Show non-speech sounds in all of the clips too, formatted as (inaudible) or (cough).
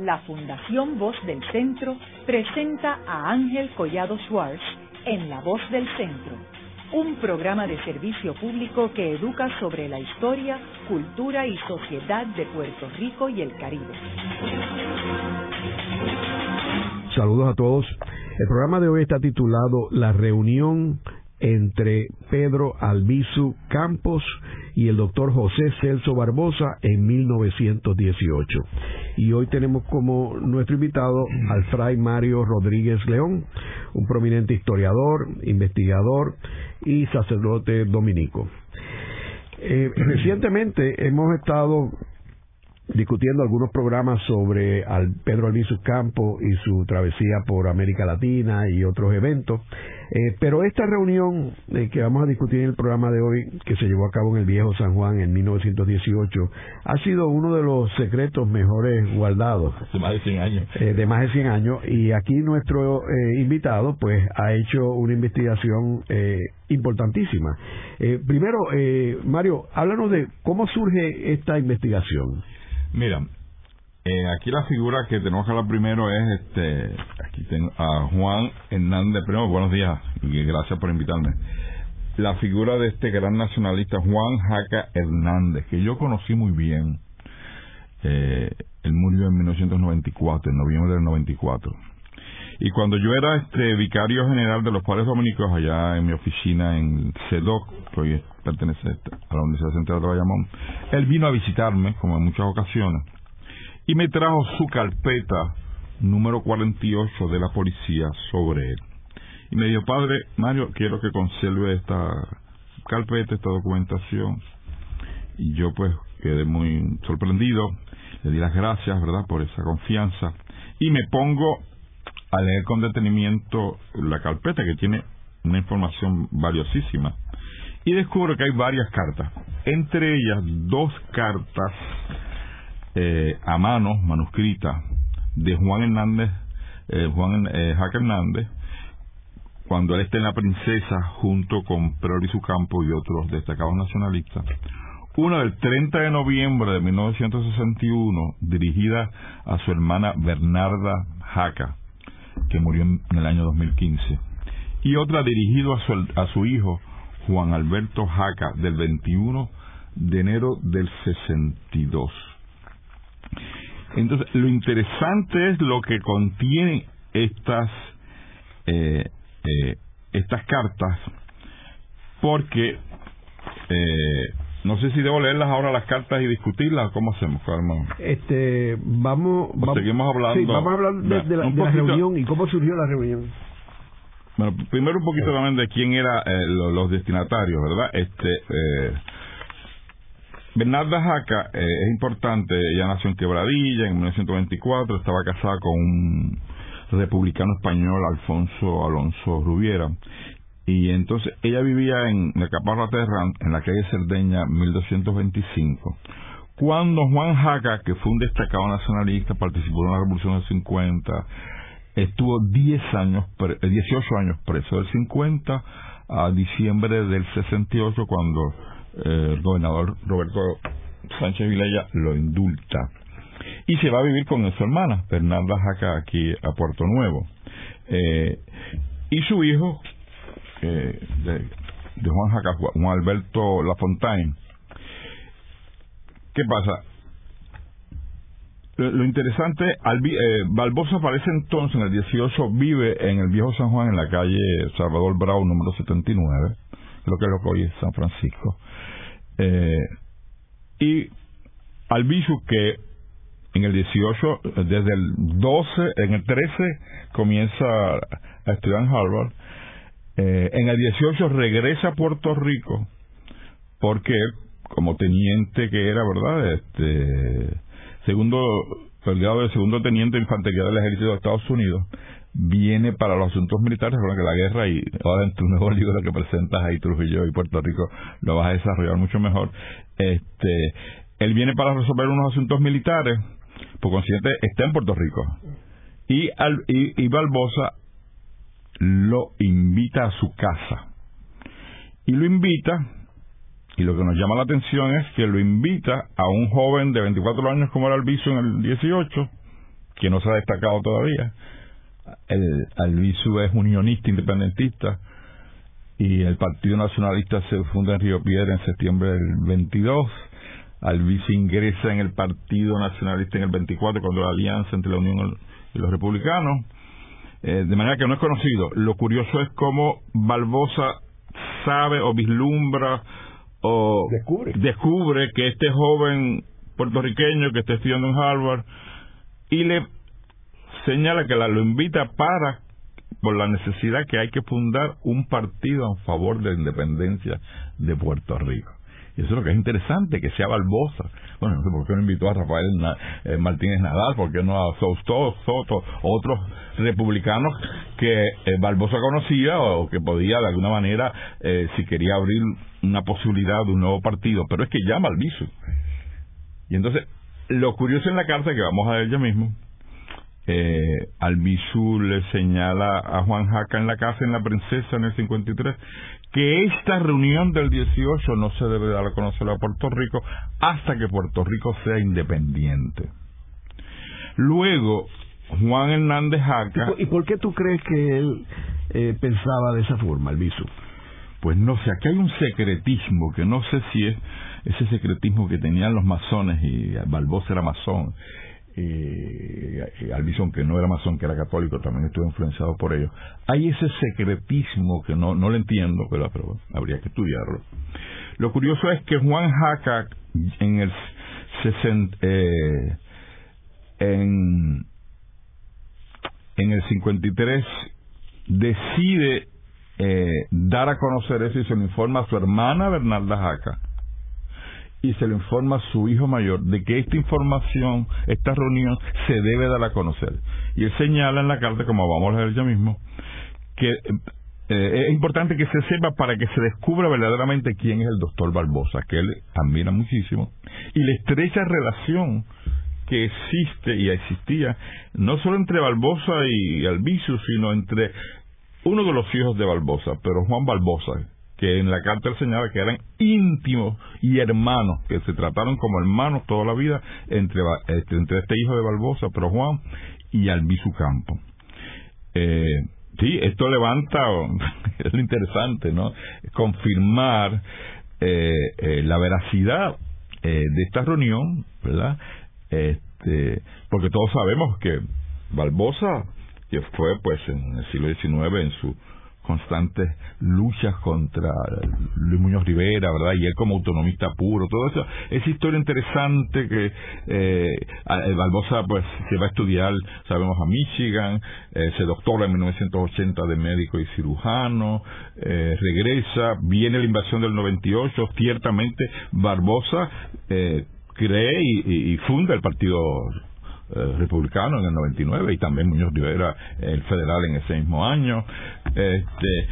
la Fundación Voz del Centro presenta a Ángel Collado Schwartz en La Voz del Centro, un programa de servicio público que educa sobre la historia, cultura y sociedad de Puerto Rico y el Caribe. Saludos a todos. El programa de hoy está titulado La reunión entre Pedro Albizu Campos y el doctor José Celso Barbosa en 1918. Y hoy tenemos como nuestro invitado al fray Mario Rodríguez León, un prominente historiador, investigador y sacerdote dominico. Eh, (clears throat) recientemente hemos estado discutiendo algunos programas sobre al Pedro Albizu Campo y su travesía por América Latina y otros eventos. Eh, pero esta reunión eh, que vamos a discutir en el programa de hoy, que se llevó a cabo en el viejo San Juan en 1918, ha sido uno de los secretos mejores guardados. De más de 100 años. Eh, de más de 100 años. Y aquí nuestro invitado, pues, ha hecho una investigación importantísima. primero, Mario, háblanos de cómo surge esta investigación. Mira, eh, aquí la figura que tenemos que hablar primero es este aquí tengo a Juan Hernández primero buenos días y gracias por invitarme. La figura de este gran nacionalista Juan Jaca Hernández que yo conocí muy bien. Eh, él murió en 1994 en noviembre del 94 y cuando yo era este vicario general de los padres dominicos allá en mi oficina en CEDOC, que hoy pertenece a la Universidad Central de Bayamón, él vino a visitarme, como en muchas ocasiones, y me trajo su carpeta número 48 de la policía sobre él. Y me dijo, padre Mario, quiero que conserve esta carpeta, esta documentación. Y yo pues quedé muy sorprendido, le di las gracias, ¿verdad?, por esa confianza. Y me pongo a leer con detenimiento la carpeta que tiene una información valiosísima y descubro que hay varias cartas, entre ellas dos cartas eh, a mano, manuscritas, de Juan Hernández, eh, Juan eh, Jaque Hernández, cuando él está en la princesa junto con Perol y su campo y otros destacados nacionalistas. Una del 30 de noviembre de 1961, dirigida a su hermana Bernarda Jaca, que murió en, el año 2015, y otra dirigido a su, a su hijo Juan Alberto Jaca del 21 de enero del 62. Entonces, lo interesante es lo que contienen estas eh, eh, estas cartas, porque eh, no sé si debo leerlas ahora las cartas y discutirlas. ¿Cómo hacemos, hermano? Este, vamos, vamos seguimos hablando. vamos a hablar de, la, reunión y cómo surgió la reunión. Bueno, primero un poquito también de quién eran eh, los, destinatarios, ¿verdad? Este, eh, Bernarda Jaca eh, es importante, ella nació en Quebradilla en 1924, estaba casada con un republicano español, Alfonso Alonso Rubiera, y entonces ella vivía en el Caparra Terran, en la calle Cerdeña, 1225. Cuando Juan Jaca, que fue un destacado nacionalista, participó en la Revolución del 50, estuvo 10 años, 18 eh, años preso, del 50 a diciembre del 68, cuando el gobernador Roberto Sánchez Vilella lo indulta. Y se va a vivir con su hermana, Bernarda Jaca, aquí a Puerto Nuevo. Eh, y su hijo, eh, de, Juan Jaca, Juan Alberto Lafontaine. ¿Qué pasa? Lo, interesante, eh, Barbosa aparece entonces en el 18, vive en el viejo San Juan, en la calle Salvador Bravo, número 79, lo que es lo que hoy es San Francisco. Eh, y Albizu, que en el 18, desde el 12, en el 13, comienza a estudiar en Harvard, eh, en el 18 regresa a Puerto Rico porque como teniente que era, ¿verdad? Este segundo grado de segundo teniente de infantería del ejército de Estados Unidos viene para los asuntos militares con que la guerra y ahora en tu nuevo libro que presentas ahí Trujillo y Puerto Rico lo vas a desarrollar mucho mejor este él viene para resolver unos asuntos militares por consiguiente está en Puerto Rico y, al, y, y Barbosa lo invita a su casa. Y lo invita, y lo que nos llama la atención es que lo invita a un joven de 24 años como era Albizu en el 18, que no se ha destacado todavía. El Albizu es unionista independentista y el Partido Nacionalista se funda en Río Piedra en septiembre del 22. Albizu ingresa en el Partido Nacionalista en el 24 cuando la alianza entre la Unión y los republicanos. Eh, de manera que no es conocido. Lo curioso es cómo Barbosa sabe o vislumbra o descubre, descubre que este joven puertorriqueño que está estudiando en Harvard y le señala que la, lo invita para por la necesidad que hay que fundar un partido en favor de la independencia de Puerto Rico. Y eso es lo que es interesante, que sea Barbosa. Bueno, no sé por qué no invitó a Rafael eh, Martínez Nadal, por qué no a Soto, Soto, otros republicanos que eh, Barbosa conocía o que podía de alguna manera, eh, si quería abrir una posibilidad de un nuevo partido. Pero es que llama al viso. Y entonces, lo curioso en la carta que vamos a ver ya mismo, eh, Albizu le señala a Juan Jaca en la casa en La Princesa en el 53 que esta reunión del 18 no se debe dar a conocer a Puerto Rico hasta que Puerto Rico sea independiente. Luego, Juan Hernández Jaca... ¿Y por qué tú crees que él eh, pensaba de esa forma, Albizu? Pues no sé, aquí hay un secretismo que no sé si es ese secretismo que tenían los masones y Barbosa era masón eh, Albison, que no era masón, que era católico, también estuvo influenciado por ellos. Hay ese secretismo que no, no lo entiendo, pero, pero habría que estudiarlo. Lo curioso es que Juan Jaca en el eh, en, en el 53 decide eh, dar a conocer eso y se lo informa a su hermana Bernarda Jaca y se le informa a su hijo mayor de que esta información, esta reunión, se debe dar a conocer. Y él señala en la carta, como vamos a leer ya mismo, que eh, es importante que se sepa para que se descubra verdaderamente quién es el doctor Barbosa, que él admira muchísimo, y la estrecha relación que existe y existía, no solo entre Barbosa y Albizu, sino entre uno de los hijos de Barbosa, pero Juan Barbosa, que en la carta él señala que eran íntimos y hermanos, que se trataron como hermanos toda la vida entre, este, este hijo de Barbosa, pero Juan, y Albizu Campo. Eh, sí, esto levanta, (laughs) es lo interesante, ¿no? Confirmar eh, eh, la veracidad de esta reunión, ¿verdad? Este, porque todos sabemos que Barbosa, que fue pues en el siglo XIX en su constantes luchas contra Luis Muñoz Rivera, ¿verdad? Y él como autonomista puro, todo eso. Esa historia interesante que eh, Barbosa pues se va a estudiar, sabemos, a Michigan, eh, se doctora en 1980 de médico y cirujano, eh, regresa, viene la invasión del 98, ciertamente Barbosa eh, cree y, y funda el partido republicano en el 99 y también Muñoz Rivera el federal en ese mismo año. Este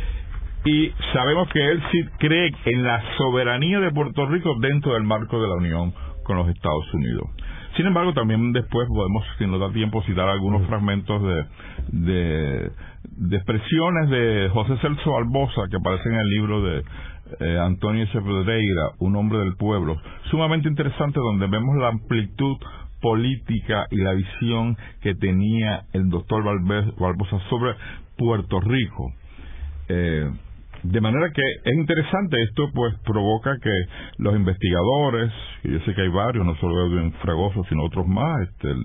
y sabemos que él sí cree en la soberanía de Puerto Rico dentro del marco de la unión con los Estados Unidos. Sin embargo también después podemos si nos da tiempo citar algunos fragmentos de, de, de expresiones de José Celso Albosa que aparecen en el libro de eh, Antonio Sepedreira, un hombre del pueblo, sumamente interesante donde vemos la amplitud política y la visión que tenía el doctor Barbosa sobre Puerto Rico. Eh, de manera que es interesante, esto pues provoca que los investigadores, y yo sé que hay varios, no solo Edwin Fragoso, sino otros más, este, el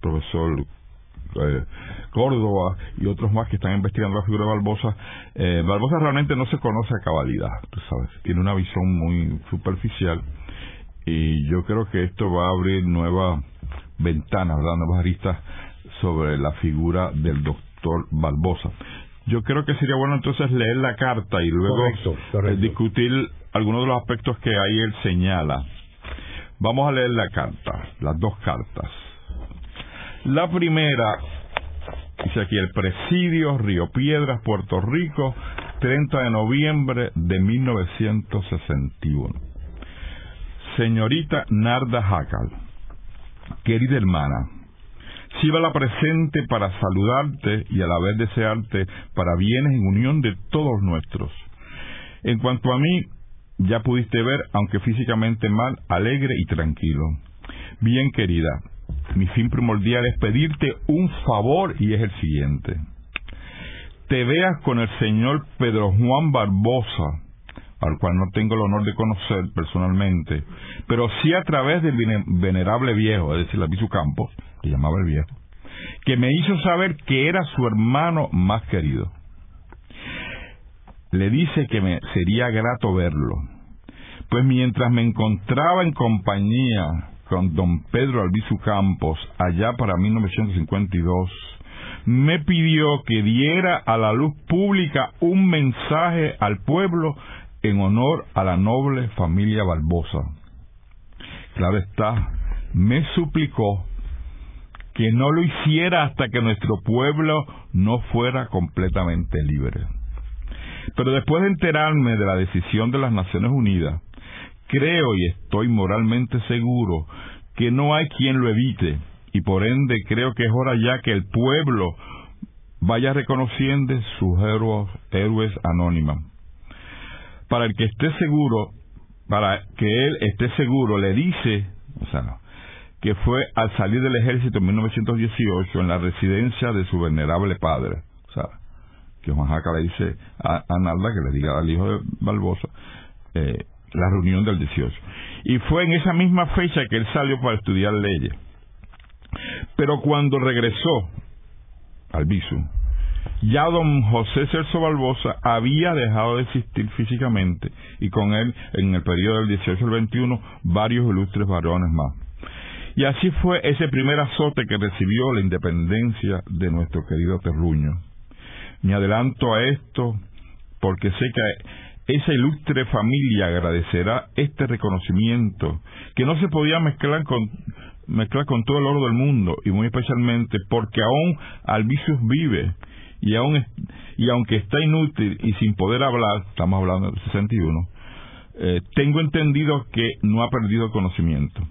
profesor eh, Córdoba y otros más que están investigando la figura de Barbosa, eh, Barbosa realmente no se conoce a cabalidad, tú sabes, tiene una visión muy superficial y yo creo que esto va a abrir nuevas ventanas, ¿verdad? nuevas aristas sobre la figura del doctor Barbosa. Yo creo que sería bueno entonces leer la carta y luego eh, discutir algunos de los aspectos que ahí él señala. Vamos a leer la carta, las dos cartas. La primera, dice aquí, el Presidio, Río Piedras, Puerto Rico, 30 de noviembre de 1961. Señorita Narda Hackal, querida hermana, Siva la presente para saludarte y a la vez desearte para bienes en unión de todos nuestros. En cuanto a mí, ya pudiste ver, aunque físicamente mal, alegre y tranquilo. Bien querida, mi fin primordial es pedirte un favor y es el siguiente. Te veas con el señor Pedro Juan Barbosa, al cual no tengo el honor de conocer personalmente, pero sí a través del venerable viejo, es decir, Albizu Campos, que llamaba el viejo, que me hizo saber que era su hermano más querido. Le dice que me sería grato verlo, pues mientras me encontraba en compañía con don Pedro Albizu Campos allá para 1952, me pidió que diera a la luz pública un mensaje al pueblo en honor a la noble familia Barbosa. Claro está, me suplicó que no lo hiciera hasta que nuestro pueblo no fuera completamente libre. Pero después de enterarme de la decisión de las Naciones Unidas, creo y estoy moralmente seguro que no hay quien lo evite y por ende creo que es hora ya que el pueblo vaya reconociendo sus héroes, héroes anónimos. Para el que esté seguro, para que él esté seguro, le dice, o sea, que fue al salir del ejército en 1918 en la residencia de su venerable padre. O sea, que Juan Jaca le dice a, Nalda que le diga al hijo de Barbosa eh, la reunión del 18. Y fue en esa misma fecha que él salió para estudiar leyes. Pero cuando regresó al Bisu, ya don José Celso Barbosa había dejado de existir físicamente y con él en el periodo del 18 al 21 varios ilustres varones más. Y así fue ese primer azote que recibió la independencia de nuestro querido terruño. Me adelanto a esto porque sé que esa ilustre familia agradecerá este reconocimiento que no se podía mezclar con mezclar con todo el oro del mundo y muy especialmente porque aún Albicius vive y aún y aunque está inútil y sin poder hablar, estamos hablando del 61, eh, tengo entendido que no ha perdido conocimiento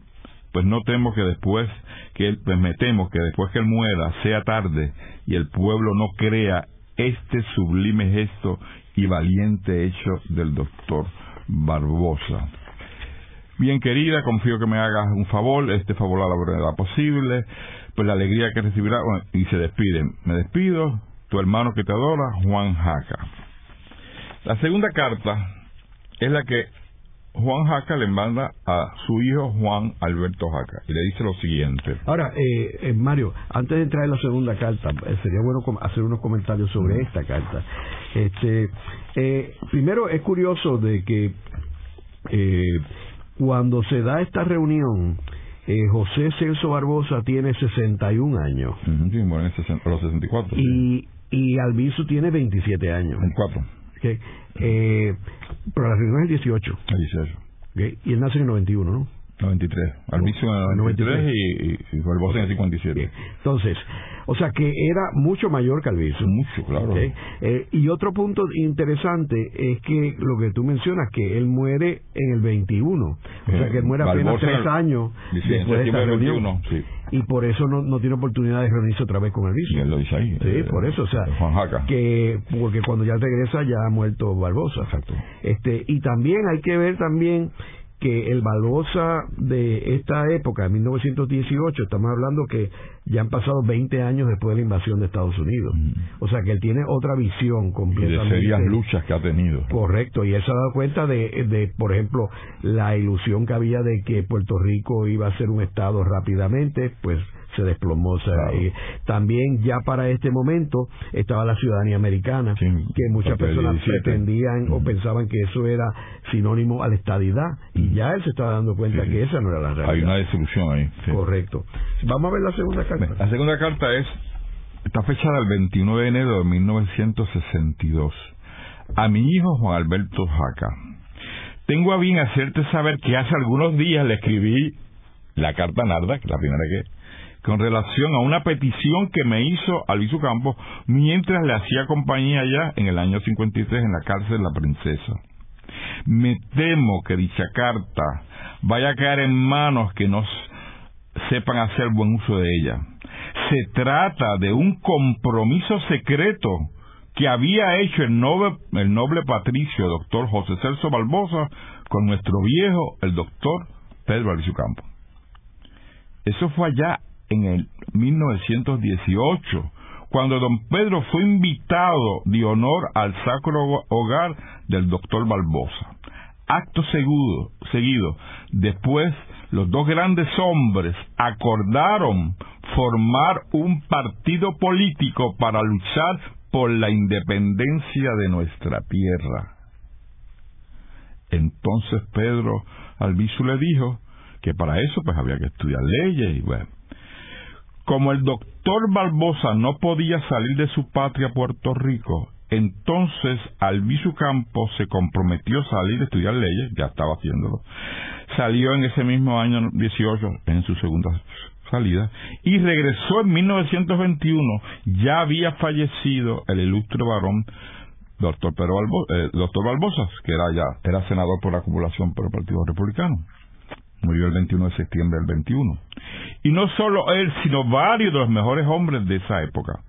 pues no temo que después que él, pues me temo que después que él muera sea tarde y el pueblo no crea este sublime gesto y valiente hecho del doctor Barbosa. Bien querida, confío que me hagas un favor, este favor a la brevedad posible, pues la alegría que recibirá, y se despiden. Me despido, tu hermano que te adora, Juan Jaca. La segunda carta es la que Juan Jaca le manda a su hijo Juan Alberto Jaca y le dice lo siguiente. Ahora, eh, eh, Mario, antes de entrar en la segunda carta, eh, sería bueno hacer unos comentarios sobre esta carta. Este, primero, es curioso de que cuando se da esta reunión, José Celso Barbosa tiene 61 años. sí, bueno, los 64. Y, y Albizu tiene 27 años. 24. Eh, pero la reunión es el 18. El 18. Y él nace en el 91, ¿no? 93. Albizu en el 93, y, y, Barbosa en el 57. Entonces, o sea que era mucho mayor que Albizu. Mucho, claro. Eh, y otro punto interesante es que lo que tú mencionas, que él muere en el 21. O sea que él muere apenas tres años después de esta reunión. 21, sí y por eso no, no tiene oportunidad de reunirse otra vez con el Y él lo dice ahí. Sí, eh, por eso, o sea, Juan que porque cuando ya regresa ya ha muerto Barbosa. Exacto. Este, y también hay que ver también que el Barbosa de esta época, 1918, estamos hablando que ya han pasado 20 años después de la invasión de Estados Unidos. Mm. O sea que él tiene otra visión completamente. Y de serias luchas que ha tenido. Correcto, y él se ha dado cuenta de, de, por ejemplo, la ilusión que había de que Puerto Rico iba a ser un Estado rápidamente, pues se desplomó. O también ya para este momento estaba la ciudadanía americana, que muchas personas pretendían o pensaban que eso era sinónimo a la estadidad, y ya él se estaba dando cuenta que esa no era la realidad. Hay una desilusión ahí. Correcto. Vamos a ver la segunda carta. La segunda carta es, está fechada el 29 de enero de 1962. A mi hijo Juan Alberto Jaca. Tengo a bien hacerte saber que hace algunos días le escribí la carta Narda, que es la primera que con relación a una petición que me hizo Alviso Campos mientras le hacía compañía allá en el año 53 en la cárcel de La Princesa. Me temo que dicha carta vaya a caer en manos que no sepan hacer buen uso de ella. Se trata de un compromiso secreto que había hecho el noble, el noble patricio doctor José Celso Barbosa con nuestro viejo, el doctor Pedro Alicio Campos. Eso fue allá en el 1918, cuando don Pedro fue invitado de honor al sacro hogar del doctor Barbosa. Acto seguido, seguido, después los dos grandes hombres acordaron formar un partido político para luchar por la independencia de nuestra tierra. Entonces Pedro Albizu le dijo que para eso pues había que estudiar leyes y bueno. Como el doctor Barbosa no podía salir de su patria Puerto Rico, entonces Albizu Campos se comprometió a salir a estudiar leyes, ya estaba haciéndolo. Salió en ese mismo año 18, en su segunda salida, y regresó en 1921. Ya había fallecido el ilustre varón doctor, Pedro eh, doctor Barbosa, que era ya era senador por la acumulación por el Partido Republicano. Murió el 21 de septiembre del 21. Y no solo él, sino varios de los mejores hombres de esa época.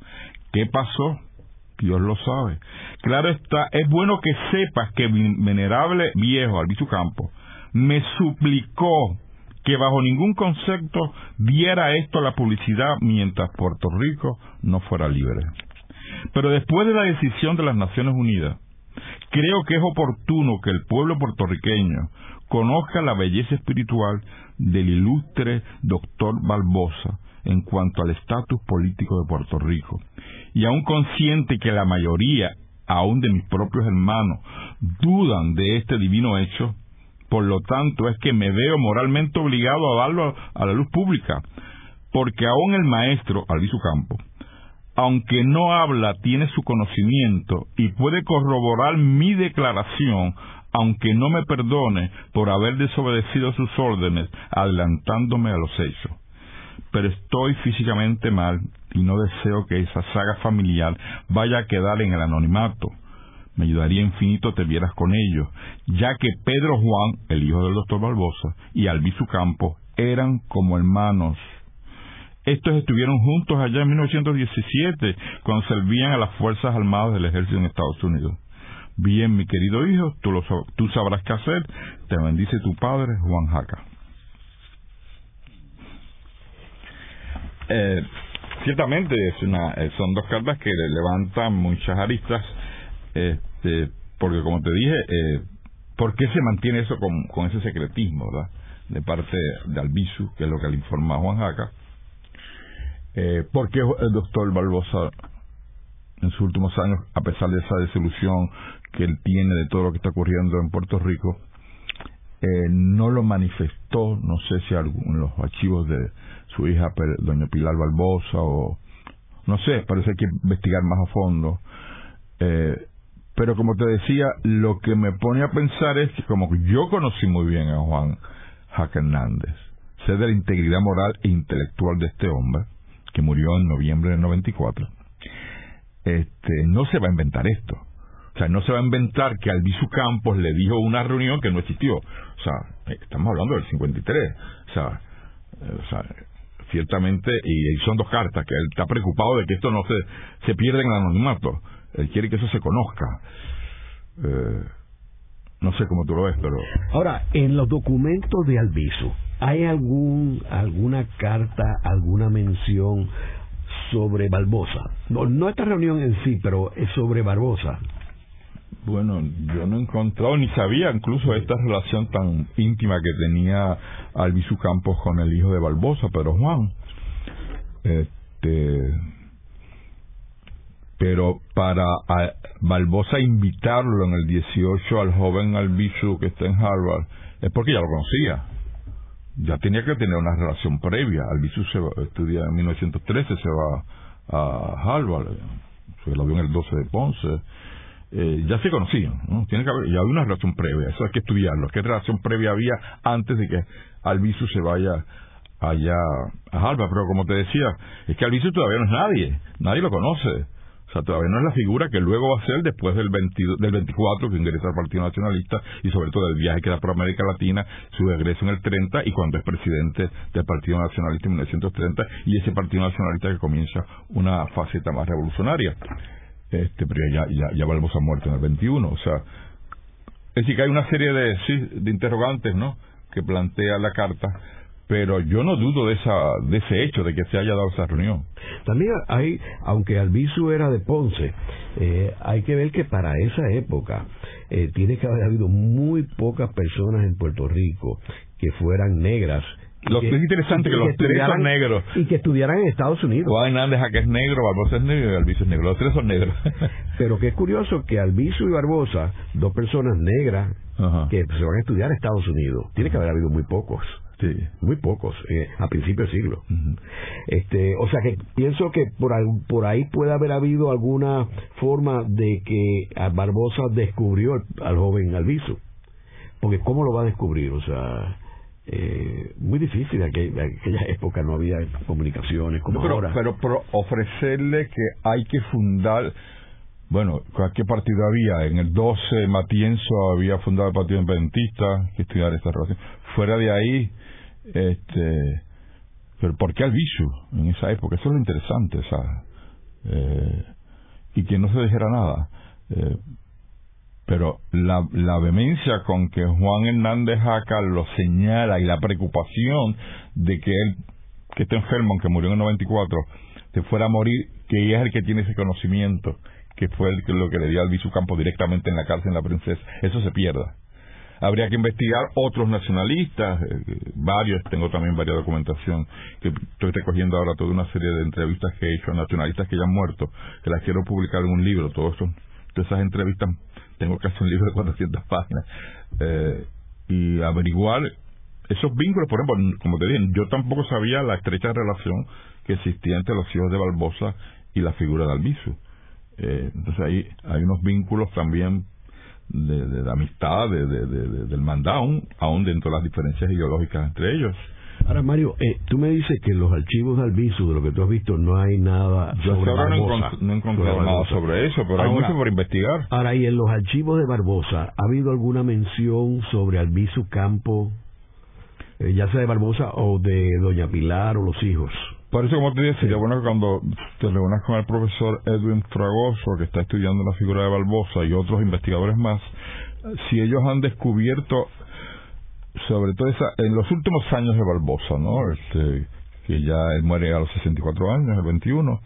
¿Qué pasó? Dios lo sabe. Claro está, es bueno que sepas que mi venerable viejo Albizu Campo me suplicó que bajo ningún concepto diera esto a la publicidad mientras Puerto Rico no fuera libre. Pero después de la decisión de las Naciones Unidas, creo que es oportuno que el pueblo puertorriqueño conozca la belleza espiritual del ilustre doctor Barbosa en cuanto al estatus político de Puerto Rico. Y aún consciente que la mayoría, aún de mis propios hermanos, dudan de este divino hecho, por lo tanto, es que me veo moralmente obligado a darlo a la luz pública, porque aún el maestro, Alviso Campo, aunque no habla, tiene su conocimiento y puede corroborar mi declaración, aunque no me perdone por haber desobedecido sus órdenes, adelantándome a los hechos. Pero estoy físicamente mal y no deseo que esa saga familiar vaya a quedar en el anonimato me ayudaría infinito te vieras con ellos, ya que Pedro Juan, el hijo del doctor Barbosa, y Albizu Campo eran como hermanos. Estos estuvieron juntos allá en 1917, cuando servían a las Fuerzas Armadas del Ejército en Estados Unidos. Bien, mi querido hijo, tú, lo, tú sabrás qué hacer. Te bendice tu padre, Juan Jaca. Eh, ciertamente es una, eh, son dos cartas que levantan muchas aristas este, porque como te dije, eh, ¿por qué se mantiene eso con, ese secretismo, verdad? De parte de Albizu, que es lo que le informa Juan Jaca. Eh, ¿Por qué el doctor Barbosa, en sus últimos años, a pesar de esa desilusión que él tiene de todo lo que está ocurriendo en Puerto Rico, eh, no lo manifestó, no sé si en los archivos de su hija, doña Pilar Barbosa, o no sé, parece que hay que investigar más a fondo. Eh, pero como te decía, lo que me pone a pensar es que como yo conocí muy bien a Juan Jaque Hernández, sé de la integridad moral e intelectual de este hombre, que murió en noviembre del 94, este, no se va a inventar esto. O sea, no se va a inventar que Albizu Campos le dijo una reunión que no existió. O sea, estamos hablando del 53. O sea, o sea ciertamente, y son dos cartas, que él está preocupado de que esto no se, se pierda en el anonimato. Él quiere que eso se conozca. Eh, no sé cómo tú lo ves, pero... Ahora, en los documentos de Albizu, ¿hay algún alguna carta, alguna mención sobre Barbosa? No, no esta reunión en sí, pero es sobre Barbosa. Bueno, yo no he encontrado ni sabía incluso esta relación tan íntima que tenía Albizu Campos con el hijo de Barbosa, pero Juan, este, pero para Barbosa invitarlo en el 18 al joven Albizu que está en Harvard es porque ya lo conocía. Ya tenía que tener una relación previa. Albizu se estudia en 1913, se va a Harvard, se vio en el 12 de Ponce. Eh, ya se conocían, ¿no? Tiene que haber, ya había una relación previa, eso hay que estudiarlo. ¿Qué relación previa había antes de que Albizu se vaya allá a Harvard? Pero como te decía, es que Albizu todavía no es nadie, nadie lo conoce o sea, todavía no es la figura que luego va a ser después del, del 24 que ingresa al Partido Nacionalista y sobre todo el viaje que da por América Latina, su regreso en el 30 y cuando es presidente del Partido Nacionalista en 1930 y ese Partido Nacionalista que comienza una faceta más revolucionaria. Este, pero ya, ya, ya volvemos a muerte en el 21. O sea, es decir, que hay una serie de, de interrogantes, ¿no? Que plantea la carta, pero yo no dudo de esa de ese hecho de que se haya dado esa reunión también hay aunque Albizu era de Ponce eh, hay que ver que para esa época eh, tiene que haber habido muy pocas personas en Puerto Rico que fueran negras lo que, es interesante que, los tres son negros. Y que estudiaran en Estados Unidos. Juan Hernández que es negro, Barbosa es negro y Albizu es negro. Los tres son negros. (laughs) Pero que es curioso que Albizu y Barbosa, dos personas negras que se van a estudiar en Estados Unidos, tiene que haber habido muy pocos. Sí. Muy pocos, eh, a principios del siglo. este, o sea que pienso que por, por ahí puede haber habido alguna forma de que Barbosa descubrió al joven Albizu. Porque ¿cómo lo va a descubrir? O sea, eh, muy difícil. En aquella, aquella, época no había comunicaciones como pero, ahora. Pero, ofrecerle que hay que fundar. Bueno, ¿qué partido había? En el 12 Matienzo había fundado el Partido Independentista, que estudiar esta relación. Fuera de ahí, este, pero ¿por qué Albizu en esa época? Eso es lo interesante, ¿sabes? Eh, y que no se dijera nada. Eh, pero la, la vehemencia con que Juan Hernández Jaca lo señala y la preocupación de que él, que está enfermo, aunque murió en el 94, se fuera a morir, que es el que tiene ese conocimiento, que fue el, lo que le dio al Visu Campo directamente en la cárcel en la princesa, eso se pierda. Habría que investigar otros nacionalistas, eh, varios, tengo también varias documentación, que estoy recogiendo ahora toda una serie de entrevistas que he hecho a nacionalistas que ya han muerto, que las quiero publicar en un libro, todo eso, todas esas entrevistas tengo casi un libro de 400 páginas, eh, y averiguar esos vínculos, por ejemplo, como te dije, yo tampoco sabía la estrecha relación que existía entre los hijos de Barbosa y la figura de Albizu. Eh, entonces ahí hay unos vínculos también de, de, amistad, de, del mandado, aún dentro de las diferencias ideológicas entre ellos. Ahora, Mario, eh, tú me dices que en los archivos de Albizu, de lo que tú has visto, no hay nada Yo sobre ahora Barbosa. No, he encontrado nada sobre eso, pero hay mucho por investigar. Ahora, ¿y en los archivos de Barbosa ha habido alguna mención sobre Albizu Campo, eh, ya sea de Barbosa o de Doña Pilar o los hijos? Por eso, como te dije, sería bueno que cuando te reúnas con el profesor Edwin Fragoso, que está estudiando la figura de Barbosa, y otros investigadores más, si ellos han descubierto sobre todo esa, en los últimos años de Barbosa, ¿no? Este, que ya él muere a los 64 años, el 21,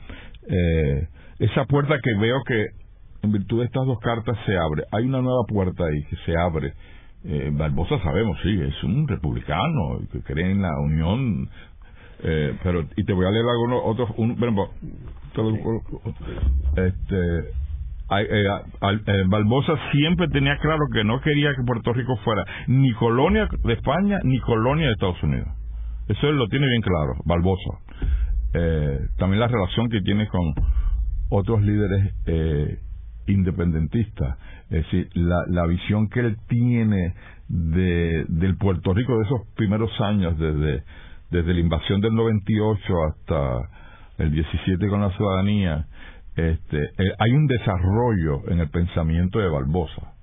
eh, esa puerta que veo que en virtud de estas dos cartas se abre, hay una nueva puerta ahí que se abre. Eh, Barbosa sabemos, sí, es un republicano que cree en la unión, eh, pero y te voy a leer algunos otros, un, este, eh, eh, Barbosa siempre tenía claro que no quería que Puerto Rico fuera ni colonia de España ni colonia de Estados Unidos. Eso él lo tiene bien claro, Barbosa. Eh, también la relación que tiene con otros líderes eh, independentistas. Es decir, la, la visión que él tiene de, del Puerto Rico de esos primeros años, desde, desde la invasión del 98 hasta el 17 con la ciudadanía, este, eh, hay un desarrollo en el pensamiento de Barbosa.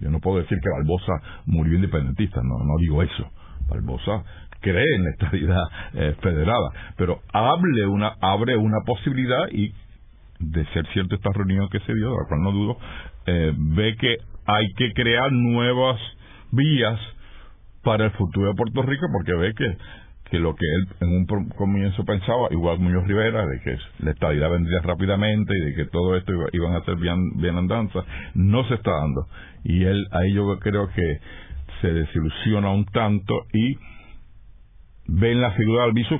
Yo no puedo decir que Barbosa murió independentista, no, no digo eso. Barbosa cree en la estabilidad eh, federada, pero hable una, abre una posibilidad y, de ser cierto esta reunión que se dio, de la cual no dudo, eh, ve que hay que crear nuevas vías para el futuro de Puerto Rico porque ve que que lo que él en un comienzo pensaba, igual Muñoz Rivera, de que la estabilidad vendría rápidamente y de que todo esto iba, iban a ser bien, bien andanza, no se está dando. Y él, ahí yo creo que se desilusiona un tanto y ve en la figura de Albizu,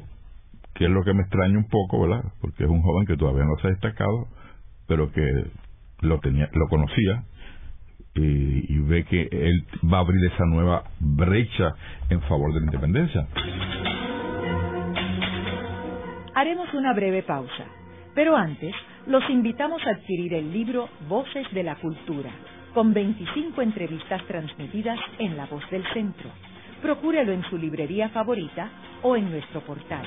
que es lo que me extraña un poco, ¿verdad? Porque es un joven que todavía no se ha destacado, pero que lo tenía, lo conocía, y, y, ve que él va a abrir esa nueva brecha en favor de la independencia. Haremos una breve pausa, pero antes los invitamos a adquirir el libro Voces de la Cultura, con 25 entrevistas transmitidas en La Voz del Centro. Procúrelo en su librería favorita o en nuestro portal.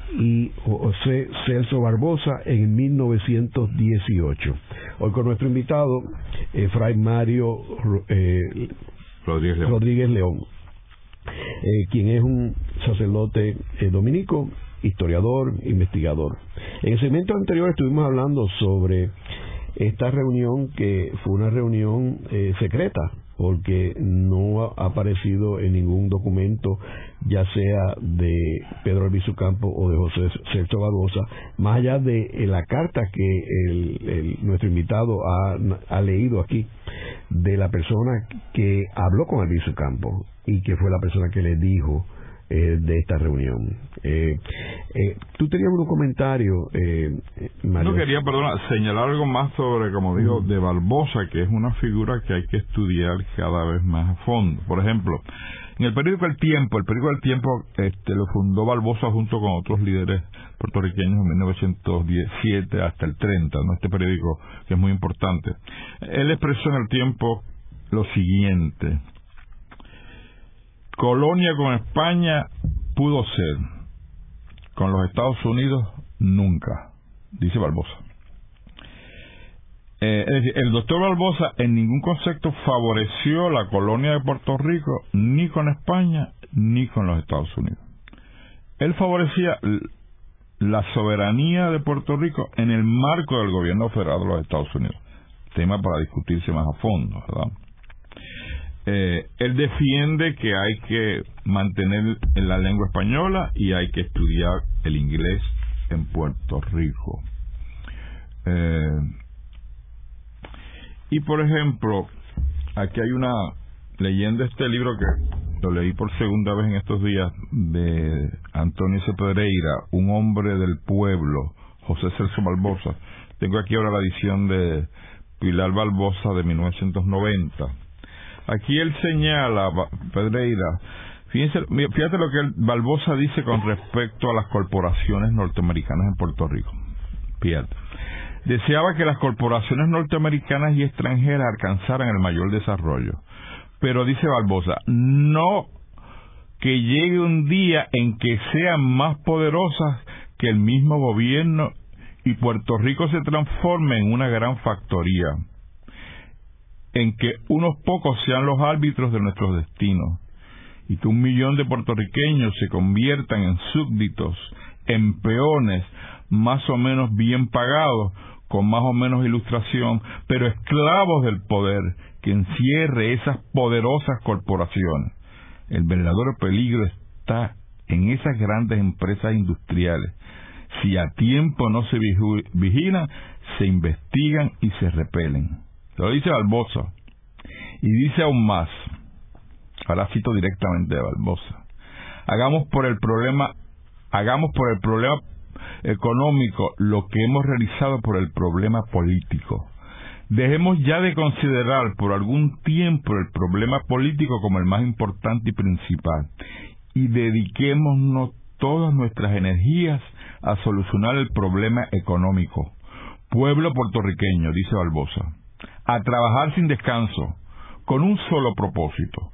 y José Celso Barbosa en 1918. Hoy con nuestro invitado, eh, Fray Mario eh, Rodríguez León, eh, quien es un sacerdote dominico, historiador, investigador. En el segmento anterior estuvimos hablando sobre esta reunión que fue una reunión secreta porque no ha aparecido en ningún documento, ya sea de Pedro Albizu Campo o de José Sergio Barbosa, más allá de eh, la carta que nuestro invitado ha, leído aquí de la persona que habló con Albizu Campo y que fue la persona que le dijo eh, de esta reunión. Eh, eh, tú tenías un comentario, eh, No quería, perdona, señalar algo más sobre, como digo, de Barbosa, que es una figura que hay que estudiar cada vez más a fondo. Por ejemplo, en el periódico El Tiempo, el periódico El Tiempo este, lo fundó Barbosa junto con otros líderes puertorriqueños en 1917 hasta el 30, ¿no? este periódico que es muy importante. Él expresó en El Tiempo lo siguiente, Colonia con España pudo ser, con los Estados Unidos nunca, dice Barbosa. Eh, es decir, el doctor Barbosa en ningún concepto favoreció la colonia de Puerto Rico ni con España ni con los Estados Unidos. Él favorecía la soberanía de Puerto Rico en el marco del gobierno federal de los Estados Unidos. Tema para discutirse más a fondo, ¿verdad? Eh, él defiende que hay que mantener la lengua española y hay que estudiar el inglés en Puerto Rico. Eh, y por ejemplo, aquí hay una leyenda, este libro que lo leí por segunda vez en estos días, de Antonio C. Pereira, un hombre del pueblo, José Celso Barbosa. Tengo aquí ahora la edición de Pilar Barbosa de 1990 Aquí él señala, Pedreira, fíjense, fíjate lo que Barbosa dice con respecto a las corporaciones norteamericanas en Puerto Rico. Fíjate. Deseaba que las corporaciones norteamericanas y extranjeras alcanzaran el mayor desarrollo. Pero dice Barbosa, no que llegue un día en que sean más poderosas que el mismo gobierno y Puerto Rico se transforme en una gran factoría en que unos pocos sean los árbitros de nuestros destinos y que un millón de puertorriqueños se conviertan en súbditos, en peones, más o menos bien pagados, con más o menos ilustración, pero esclavos del poder que encierre esas poderosas corporaciones. El verdadero peligro está en esas grandes empresas industriales. Si a tiempo no se vigilan, se investigan y se repelen. Lo dice Barbosa. Y dice aún más, ahora cito directamente de Barbosa, hagamos por el problema, hagamos por el problema económico lo que hemos realizado por el problema político. Dejemos ya de considerar por algún tiempo el problema político como el más importante y principal y dediquémonos todas nuestras energías a solucionar el problema económico. Pueblo puertorriqueño, dice Barbosa, a trabajar sin descanso, con un solo propósito,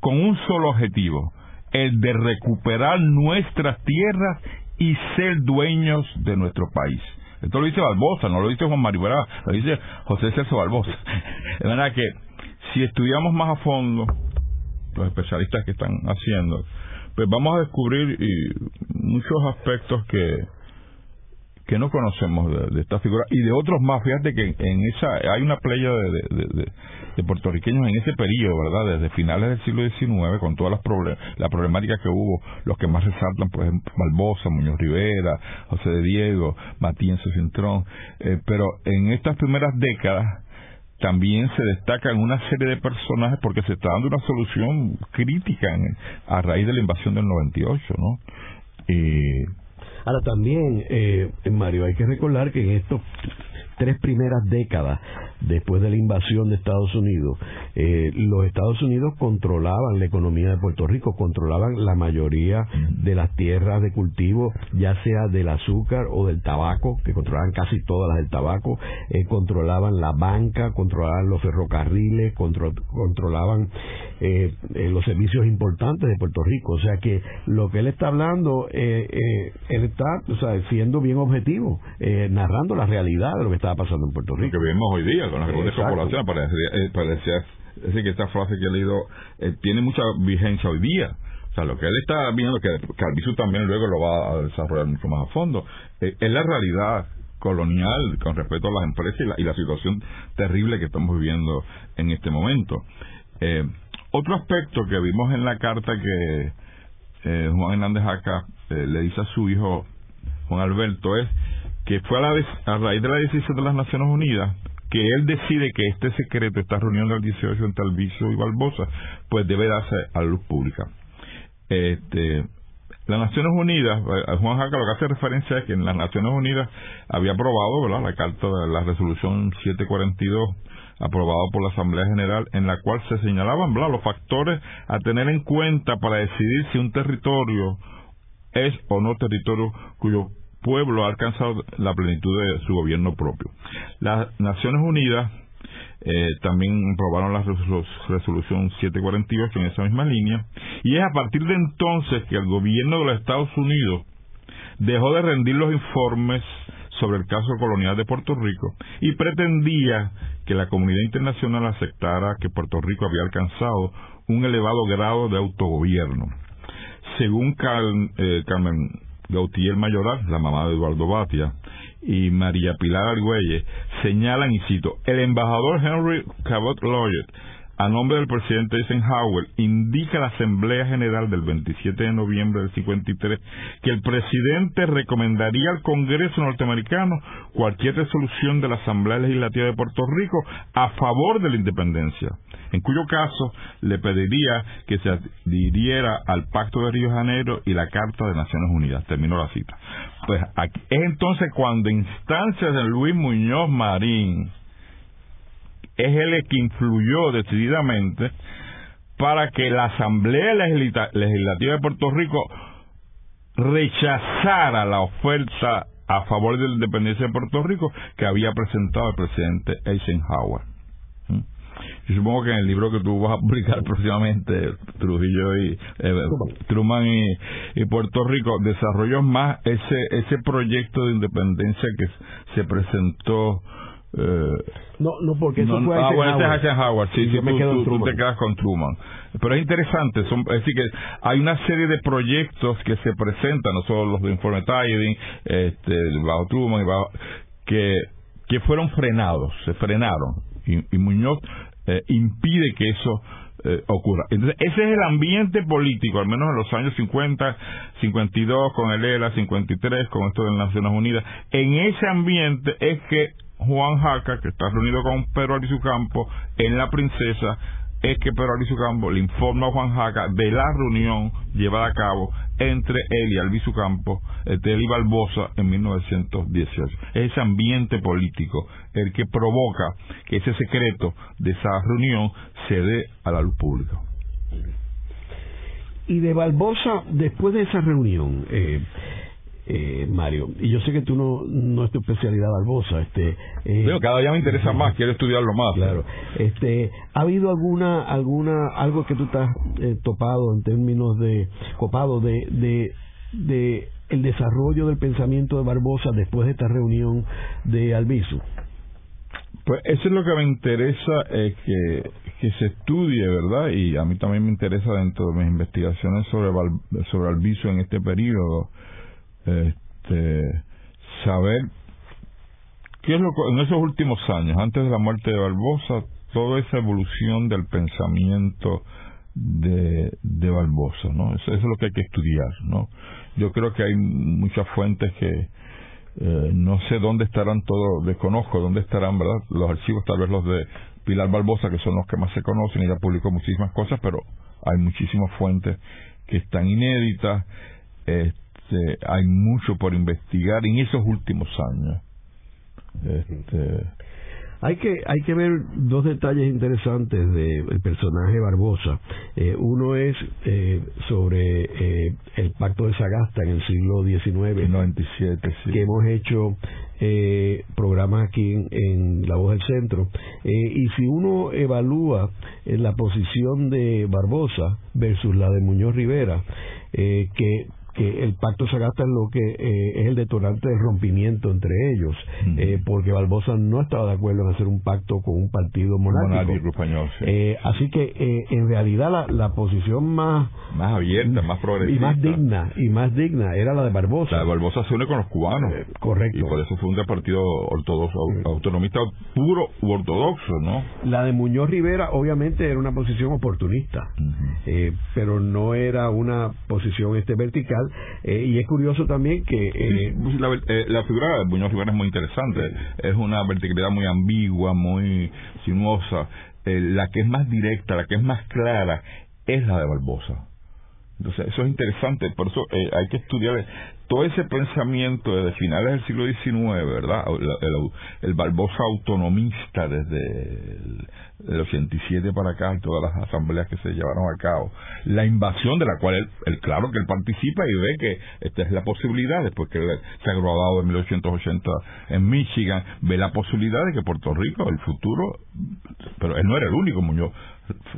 con un solo objetivo, el de recuperar nuestras tierras y ser dueños de nuestro país. Esto lo dice Barbosa, no lo dice Juan Mario lo dice José Celso Barbosa. (laughs) De manera que si estudiamos más a fondo los especialistas que están haciendo, pues vamos a descubrir muchos aspectos que, que no conocemos de, esta figura y de otros más. Fíjate que en esa hay una playa de, de, puertorriqueños en ese periodo, ¿verdad? Desde finales del siglo XIX, con todas las problemas la problemática que hubo, los que más resaltan, pues Barbosa, Muñoz Rivera, José de Diego, Matías Cintrón, eh, pero en estas primeras décadas también se destacan una serie de personajes porque se está dando una solución crítica a raíz de la invasión del 98, ¿no? Eh, Ahora también, eh, Mario, hay que recordar que en estos tres primeras décadas después de la invasión de Estados Unidos, eh, los Estados Unidos controlaban la economía de Puerto Rico, controlaban la mayoría de las tierras de cultivo, ya sea del azúcar o del tabaco, que controlaban casi todas las del tabaco, eh, controlaban la banca, controlaban los ferrocarriles, controlaban eh, los servicios importantes de Puerto Rico. O sea que lo que él está hablando, él está o sea, siendo bien objetivo, narrando la realidad de lo que estaba pasando en Puerto Rico. Lo que vemos hoy día con las grandes corporaciones, parecía es que esta frase que he leído eh, tiene mucha vigencia hoy día. O sea, lo que él está viendo, que Calvisu también luego lo va a desarrollar mucho más a fondo, eh, es la realidad colonial con respecto a las empresas y la, situación terrible que estamos viviendo en este momento. Eh, otro aspecto que vimos en la carta que Juan Hernández acá le dice a su hijo Juan Alberto es que fue a, la, a raíz de la decisión de las Naciones Unidas que él decide que este secreto, esta reunión del 18 entre Alviso y Barbosa, pues debe darse a luz pública. Este, las Naciones Unidas, eh, Juan Jaca lo que hace referencia es que en las Naciones Unidas había aprobado la carta de la resolución 742 aprobado por la Asamblea General en la cual se señalaban los factores a tener en cuenta para decidir si un territorio es o no territorio cuyo pueblo ha alcanzado la plenitud de su gobierno propio. Las Naciones Unidas eh, también aprobaron la resolución 748 en esa misma línea, y es a partir de entonces que el gobierno de los Estados Unidos dejó de rendir los informes sobre el caso colonial de Puerto Rico y pretendía que la comunidad internacional aceptara que Puerto Rico había alcanzado un elevado grado de autogobierno. Según eh, Carmen Gautier Mayoral, la mamá de Eduardo Batia, y María Pilar Argüelles señalan, y cito, el embajador Henry Cabot Lloyd a nombre del presidente Eisenhower, indica la Asamblea General del 27 de noviembre del 53 que el presidente recomendaría al Congreso norteamericano cualquier resolución de la Asamblea Legislativa de Puerto Rico a favor de la independencia, en cuyo caso le pediría que se adhiriera al Pacto de Río de Janeiro y la Carta de Naciones Unidas. Termino la cita. Pues es entonces cuando instancias de Luis Muñoz Marín, es el que influyó decididamente para que la Asamblea Legislativa de Puerto Rico rechazara la oferta a favor de la independencia de Puerto Rico que había presentado el presidente Eisenhower. ¿Mm? Yo supongo que en el libro que tú vas a publicar (laughs) próximamente, Trujillo y eh, Truman y, Puerto Rico, desarrolló más ese ese proyecto de independencia que se presentó eh, no, no, porque eso fue ah, bueno, este es Howard, sí, sí, tú, tú, te quedas con Truman. Pero es interesante, son, es decir, que hay una serie de proyectos que se presentan, no solo los de Informe Tiding, este, bajo Truman, y bajo, que, que fueron frenados, se frenaron. Y, Muñoz eh, impide que eso eh, ocurra. Entonces, ese es el ambiente político, al menos en los años 50, 52, con el ELA, 53, con esto de las Naciones Unidas. En ese ambiente es que Juan Jaca, que está reunido con Pedro Alicio Campo en La Princesa, es que Pedro Alicio Campo le informa a Juan Jaca de la reunión llevada a cabo entre él y Albizu Campo, entre él y Barbosa en 1918. Es ese ambiente político el que provoca que ese secreto de esa reunión se dé a la luz pública. Y de Barbosa, después de esa reunión, eh, eh, Mario. Y yo sé que tú no, no es tu especialidad, Barbosa. Este, eh, cada día me interesa más, quiero estudiarlo más. Claro. Este, ¿Ha habido alguna, alguna, algo que tú estás eh, topado en términos de, copado de, de, de el desarrollo del pensamiento de Barbosa después de esta reunión de Albizu? Pues eso es lo que me interesa, es que, que se estudie, ¿verdad? Y a mí también me interesa dentro de mis investigaciones sobre, sobre Albizu en este periodo este, saber qué es lo que en esos últimos años, antes de la muerte de Barbosa, toda esa evolución del pensamiento de, de Barbosa, ¿no? Eso, es lo que hay que estudiar, ¿no? Yo creo que hay muchas fuentes que eh, no sé dónde estarán todos, desconozco dónde estarán, ¿verdad? Los archivos, tal vez los de Pilar Barbosa, que son los que más se conocen, ella publicó muchísimas cosas, pero hay muchísimas fuentes que están inéditas. Este, este, hay mucho por investigar en esos últimos años. Este, Hay que, hay que ver dos detalles interesantes del personaje Barbosa. Eh, uno es eh, sobre eh, el pacto de Sagasta en el siglo XIX. 97, sí. Que hemos hecho eh, programas aquí en, La Voz del Centro. y si uno evalúa la posición de Barbosa versus la de Muñoz Rivera, que que el pacto Sagasta es lo que eh, es el detonante de rompimiento entre ellos, eh, porque Barbosa no estaba de acuerdo en hacer un pacto con un partido monárquico. español, eh, así que en realidad la, la, posición más más abierta, más progresista. y más digna y más digna era la de Barbosa. La de Barbosa se une con los cubanos, correcto, y por eso fue un partido ortodoxo, autonomista puro u ortodoxo, ¿no? La de Muñoz Rivera obviamente era una posición oportunista, pero no era una posición este vertical eh, y es curioso también que... Eh, la, eh, la, figura de Muñoz Rivera es muy interesante. Es una verticalidad muy ambigua, muy sinuosa. la que es más directa, la que es más clara, es la de Barbosa. Entonces, eso es interesante, por eso hay que estudiar todo ese pensamiento desde finales del siglo XIX, ¿verdad? El, el, autonomista desde el, 87 para acá todas las asambleas que se llevaron a cabo. La invasión de la cual él, claro que él participa y ve que esta es la posibilidad, después que se ha graduado en 1880 en Michigan, ve la posibilidad de que Puerto Rico, el futuro, pero él no era el único, Muñoz.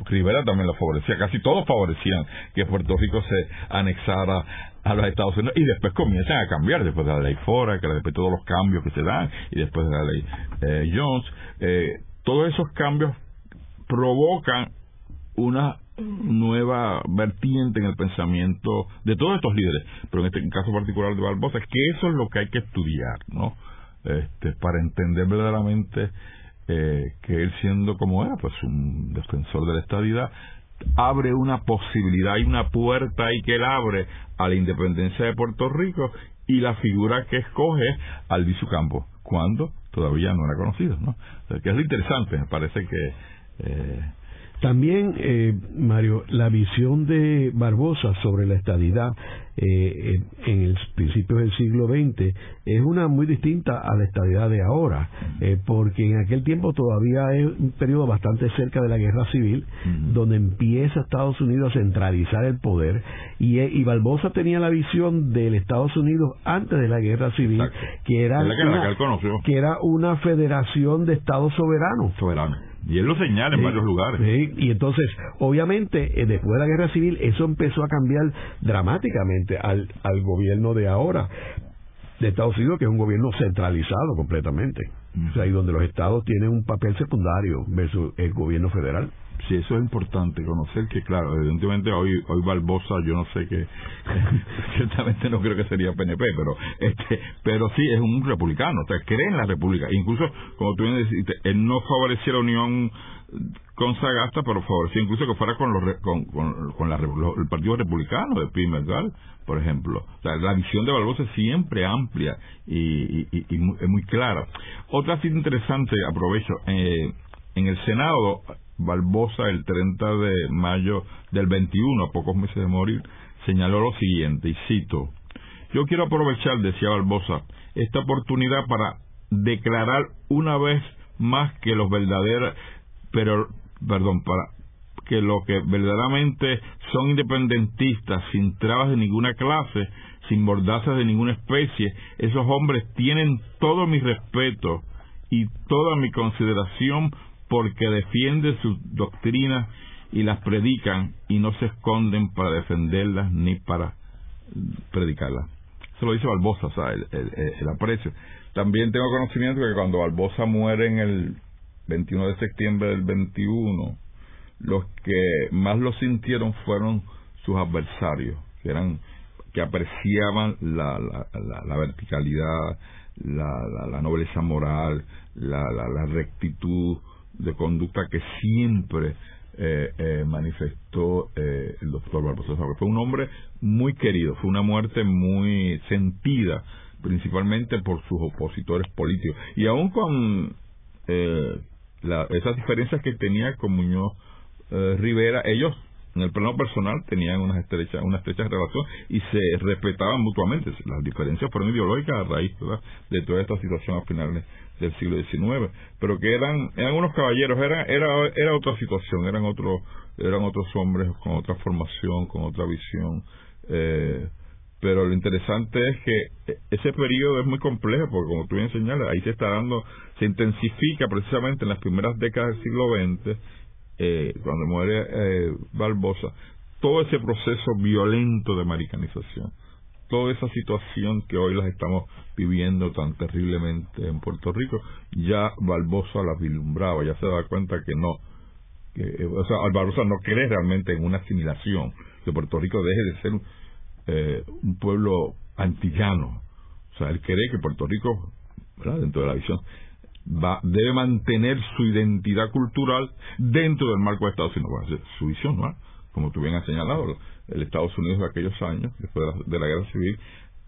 Rivera también lo favorecía, casi todos favorecían que Puerto Rico se anexara a los Estados Unidos y después comienzan a cambiar después de la ley Fora, que después de todos los cambios que se dan y después de la ley eh, Jones, eh, todos esos cambios provocan una nueva vertiente en el pensamiento de todos estos líderes, pero en este caso particular de Barbosa, que eso es lo que hay que estudiar, ¿no? Este, para entender verdaderamente eh, que él siendo como era, pues un defensor de la estabilidad, abre una posibilidad y una puerta ahí que él abre a la independencia de Puerto Rico y la figura que escoge Albizu Campo, cuando todavía no era conocido, ¿no? que es lo interesante, me parece que eh, también, eh, Mario, la visión de Barbosa sobre la estadidad eh, en el principio del siglo XX es una muy distinta a la estadidad de ahora, eh, porque en aquel tiempo todavía es un periodo bastante cerca de la guerra civil, donde empieza Estados Unidos a centralizar el poder, y, y, Barbosa tenía la visión del Estados Unidos antes de la guerra civil, que era, que era una federación de estados soberanos. Soberanos y él lo señala en varios lugares. y entonces, obviamente, eh, después de la guerra civil, eso empezó a cambiar dramáticamente al, al gobierno de ahora de Estados Unidos, que es un gobierno centralizado completamente. O sea, y donde los estados tienen un papel secundario versus el gobierno federal. Sí, eso es importante, conocer que, claro, evidentemente hoy hoy Barbosa, yo no sé qué, (laughs) ciertamente no creo que sería PNP, pero este pero sí es un republicano, o sea, cree en la república. Incluso, como tú bien dijiste, él no favorecía la unión con Sagasta, pero favorecía incluso que fuera con, los, con, con, la, el Partido Republicano de Pimentel, por ejemplo. O sea, la visión de Barbosa es siempre amplia y, y, muy, muy, clara. Otra cita interesante, aprovecho, eh, en el Senado Barbosa el 30 de mayo del 21, a pocos meses de morir, señaló lo siguiente, y cito, yo quiero aprovechar, decía Barbosa, esta oportunidad para declarar una vez más que los verdaderos, pero, perdón, para que lo que verdaderamente son independentistas, sin trabas de ninguna clase, sin mordazas de ninguna especie, esos hombres tienen todo mi respeto y toda mi consideración porque defienden sus doctrinas y las predican y no se esconden para defenderlas ni para predicarlas. Eso lo dice Barbosa, o sea, el, aprecio. También tengo conocimiento de que cuando Barbosa muere en el 21 de septiembre del 21, los que más lo sintieron fueron sus adversarios, que eran que apreciaban la, la, la, verticalidad, la, la, nobleza moral, la, la, rectitud de conducta que siempre eh, eh, manifestó eh, el doctor Barbosa Fue un hombre muy querido, fue una muerte muy sentida, principalmente por sus opositores políticos. Y aún con esas diferencias que tenía con Muñoz Rivera, ellos en el plano personal tenían una estrecha, una estrecha relación y se respetaban mutuamente. Las diferencias fueron ideológicas a raíz de toda esta situación a finales del siglo XIX, pero que eran eran unos caballeros, era era era otra situación, eran otros eran otros hombres con otra formación, con otra visión. Eh, pero lo interesante es que ese periodo es muy complejo porque como tú bien señalas ahí se está dando se intensifica precisamente en las primeras décadas del siglo XX eh, cuando muere eh, Barbosa todo ese proceso violento de americanización toda esa situación que hoy las estamos viviendo tan terriblemente en Puerto Rico ya Barbosa la vislumbraba ya se da cuenta que no que, eh, o sea Barbosa no cree realmente en una asimilación que Puerto Rico deje de ser eh, un pueblo antillano. O sea, él cree que Puerto Rico, dentro de la visión, va, debe mantener su identidad cultural dentro del marco de Estados Unidos. su visión, ¿no? Como tú bien has señalado, el Estados Unidos de aquellos años, después de la, guerra civil,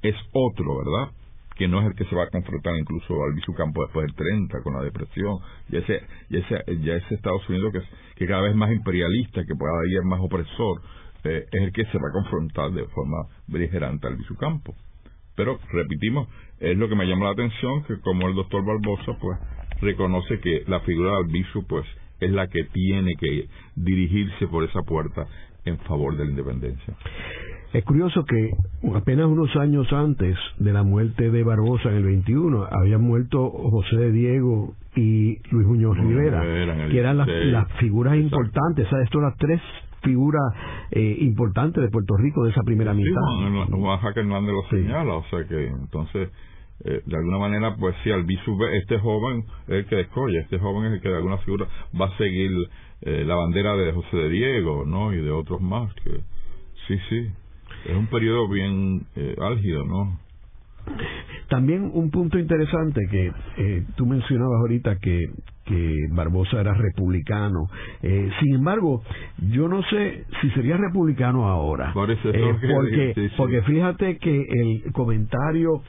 es otro, ¿verdad? que no es el que se va a confrontar incluso al Campo después del 30 con la depresión, y ese, ya ese Estados Unidos que, que cada vez más imperialista, que cada día es más opresor, eh, es el que se va a confrontar de forma beligerante al Campo. Pero, repetimos, es lo que me llama la atención, que como el doctor Barbosa, pues, reconoce que la figura de Albizu, pues, es la que tiene que dirigirse por esa puerta en favor de la independencia. Es curioso que apenas unos años antes de la muerte de Barbosa en el 21, habían muerto José de Diego y Luis Muñoz Rivera, que eran las, figuras importantes, ¿sabes? Esto las tres figura eh, importante de Puerto Rico de esa primera mitad. Sí, Oaxaca Hernández lo señala, o sea que entonces eh, de alguna manera pues si al este joven es el que escoge, este joven es el que de alguna figura va a seguir eh, la bandera de José de Diego, ¿no? Y de otros más que sí, sí, es un periodo bien eh, álgido, ¿no? También un punto interesante que eh, tú mencionabas ahorita que, que Barbosa era republicano. Eh, sin embargo, yo no sé si sería republicano ahora. Eh, porque, porque fíjate que el comentario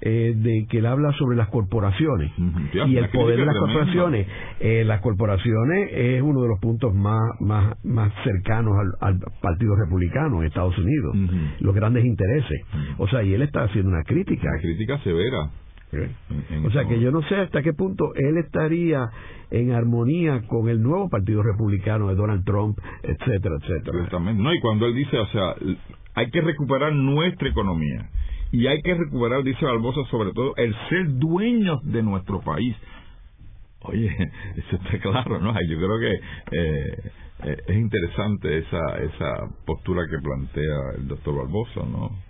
eh, de que él habla sobre las corporaciones y el poder de las corporaciones. Eh, las corporaciones es uno de los puntos más más más cercanos al, Partido Republicano en Estados Unidos, los grandes intereses. O sea, y él está haciendo una crítica. Una crítica severa. o sea que yo no sé hasta qué punto él estaría en armonía con el nuevo Partido Republicano de Donald Trump, etcétera, etcétera. No, y cuando él dice, o sea, hay que recuperar nuestra economía y hay que recuperar, dice Barbosa, sobre todo el ser dueños de nuestro país. Oye, (laughs) eso está claro, ¿no? Yo creo que eh, eh, es interesante esa, esa postura que plantea el doctor Barbosa, ¿no?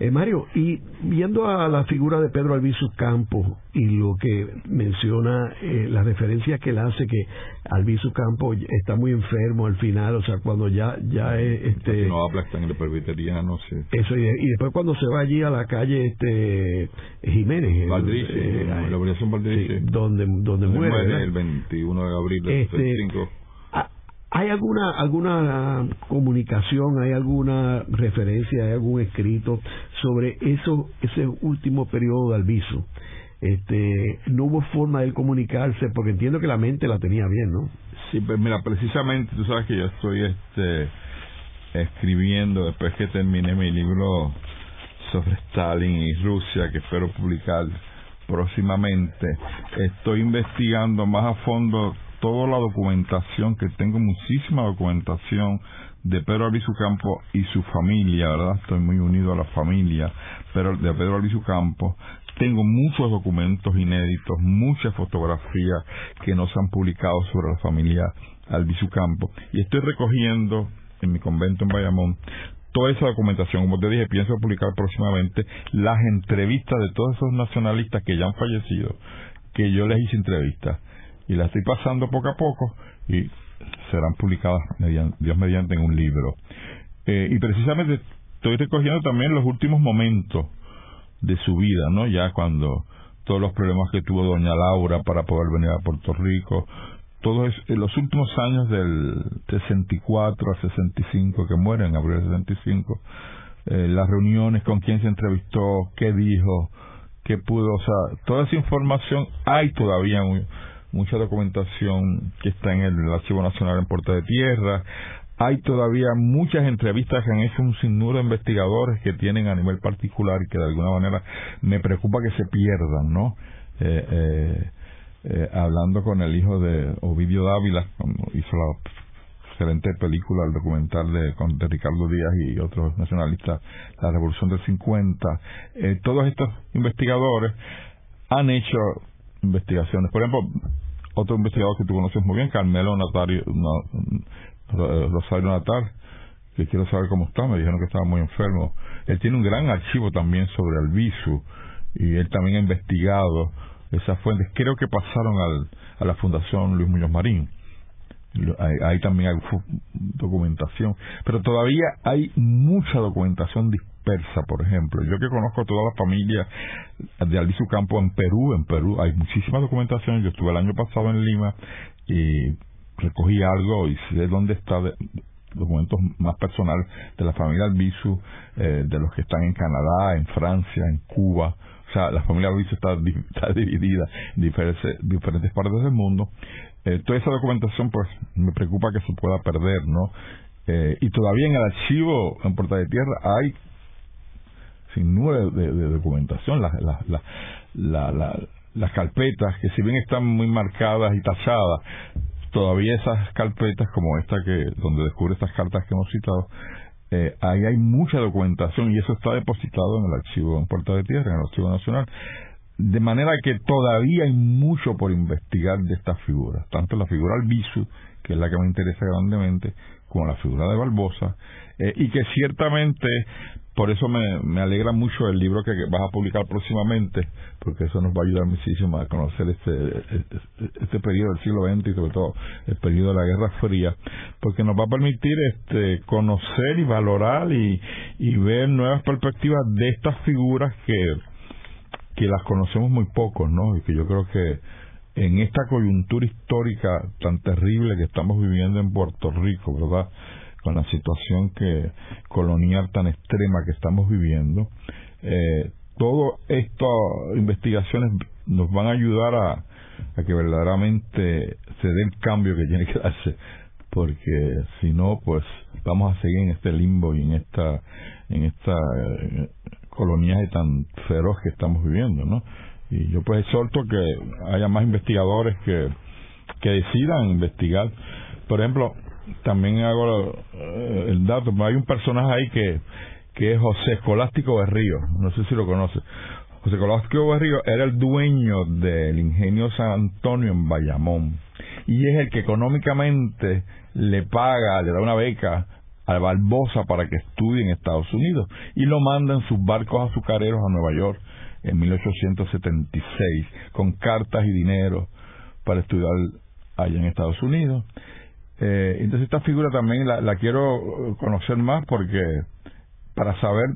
Eh, Mario, y viendo a la figura de Pedro Albizu Campos y lo que menciona, eh, las referencias que él hace, que Albizu Campos está muy enfermo al final, o sea, cuando ya ya es, este no habla sangre presbiteriano, sí. Eso, y, después cuando se va allí a la calle este Jiménez, Valdrici, eh, la operación Valdrici, donde, donde muere, el 21 de abril del este, ¿Hay alguna alguna comunicación, hay alguna referencia, hay algún escrito sobre eso ese último periodo de Alviso? Este, no hubo forma de él comunicarse porque entiendo que la mente la tenía bien, ¿no? Sí, pues mira, precisamente tú sabes que yo estoy este escribiendo después que terminé mi libro sobre Stalin y Rusia que espero publicar próximamente. Estoy investigando más a fondo toda la documentación, que tengo muchísima documentación de Pedro Albizu Campo y su familia, ¿verdad? Estoy muy unido a la familia de Pedro Albizu Campo. Tengo muchos documentos inéditos, muchas fotografías que no se han publicado sobre la familia Albizu Campo. Y estoy recogiendo en mi convento en Bayamón toda esa documentación. Como te dije, pienso publicar próximamente las entrevistas de todos esos nacionalistas que ya han fallecido, que yo les hice entrevistas y la estoy pasando poco a poco y serán publicadas Dios mediante en un libro. Eh, y precisamente estoy recogiendo también los últimos momentos de su vida, ¿no? Ya cuando todos los problemas que tuvo doña Laura para poder venir a Puerto Rico, todos los últimos años del 64 a 65 que muere en abril del 65, eh, las reuniones con quién se entrevistó, qué dijo, qué pudo, o sea, toda esa información hay todavía mucha documentación que está en el Archivo Nacional en Puerta de Tierra, hay todavía muchas entrevistas que han hecho un sinnúmero de investigadores que tienen a nivel particular y que de alguna manera me preocupa que se pierdan, ¿no? Eh, eh, eh, hablando con el hijo de Ovidio Dávila, hizo la excelente película, el documental de, de Ricardo Díaz y otros nacionalistas, La Revolución del 50, eh, todos estos investigadores han hecho investigaciones. Por ejemplo, otro investigador que tú conoces muy bien, Carmelo Natario, Rosario Natal, que quiero saber cómo está, me dijeron que estaba muy enfermo. Él tiene un gran archivo también sobre Albizu y él también ha investigado esas fuentes. Creo que pasaron al, a la Fundación Luis Muñoz Marín. Ahí, también hay documentación. Pero todavía hay mucha documentación dispersa, por ejemplo. Yo que conozco toda la familia de Albizu Campo en Perú, en Perú hay muchísima documentación. Yo estuve el año pasado en Lima y recogí algo y sé dónde está documentos más personales de la familia Albizu, eh, de los que están en Canadá, en Francia, en Cuba. O sea, la familia Albizu está, (laughs) está dividida en diferentes, diferentes partes del mundo. Eh, toda esa documentación, pues, me preocupa que se pueda perder, ¿no? Eh, y todavía en el archivo en Puerta de Tierra hay sin de, documentación, las, las carpetas que si bien están muy marcadas y tachadas, todavía esas carpetas como esta que donde descubre estas cartas que hemos citado eh, ahí hay mucha documentación y eso está depositado en el archivo en Puerta de Tierra, en el archivo nacional. De manera que todavía hay mucho por investigar de estas figuras, tanto la figura Albizu, que es la que me interesa grandemente, como la figura de Barbosa, eh, y que ciertamente por eso me, me alegra mucho el libro que vas a publicar próximamente, porque eso nos va a ayudar muchísimo a conocer este, este, este periodo del siglo XX y sobre todo el periodo de la Guerra Fría, porque nos va a permitir este, conocer y valorar y, y ver nuevas perspectivas de estas figuras que, que las conocemos muy poco, ¿no? Y que yo creo que en esta coyuntura histórica tan terrible que estamos viviendo en Puerto Rico, ¿verdad? con la situación que colonial tan extrema que estamos viviendo, eh, todas estas investigaciones nos van a ayudar a, que verdaderamente se dé el cambio que tiene que darse, porque si no, pues vamos a seguir en este limbo y en esta en esta eh, coloniaje tan feroz que estamos viviendo, ¿no? Y yo pues exhorto que haya más investigadores que, que decidan investigar. Por ejemplo, también hago eh, el dato, hay un personaje ahí que, que es José Escolástico Berrío, no sé si lo conoce. José Escolástico Berrío era el dueño del ingenio San Antonio en Bayamón y es el que económicamente le paga, le da una beca a Barbosa para que estudie en Estados Unidos y lo manda en sus barcos azucareros a Nueva York en 1876 con cartas y dinero para estudiar allá en Estados Unidos eh, entonces esta figura también la, quiero conocer más porque para saber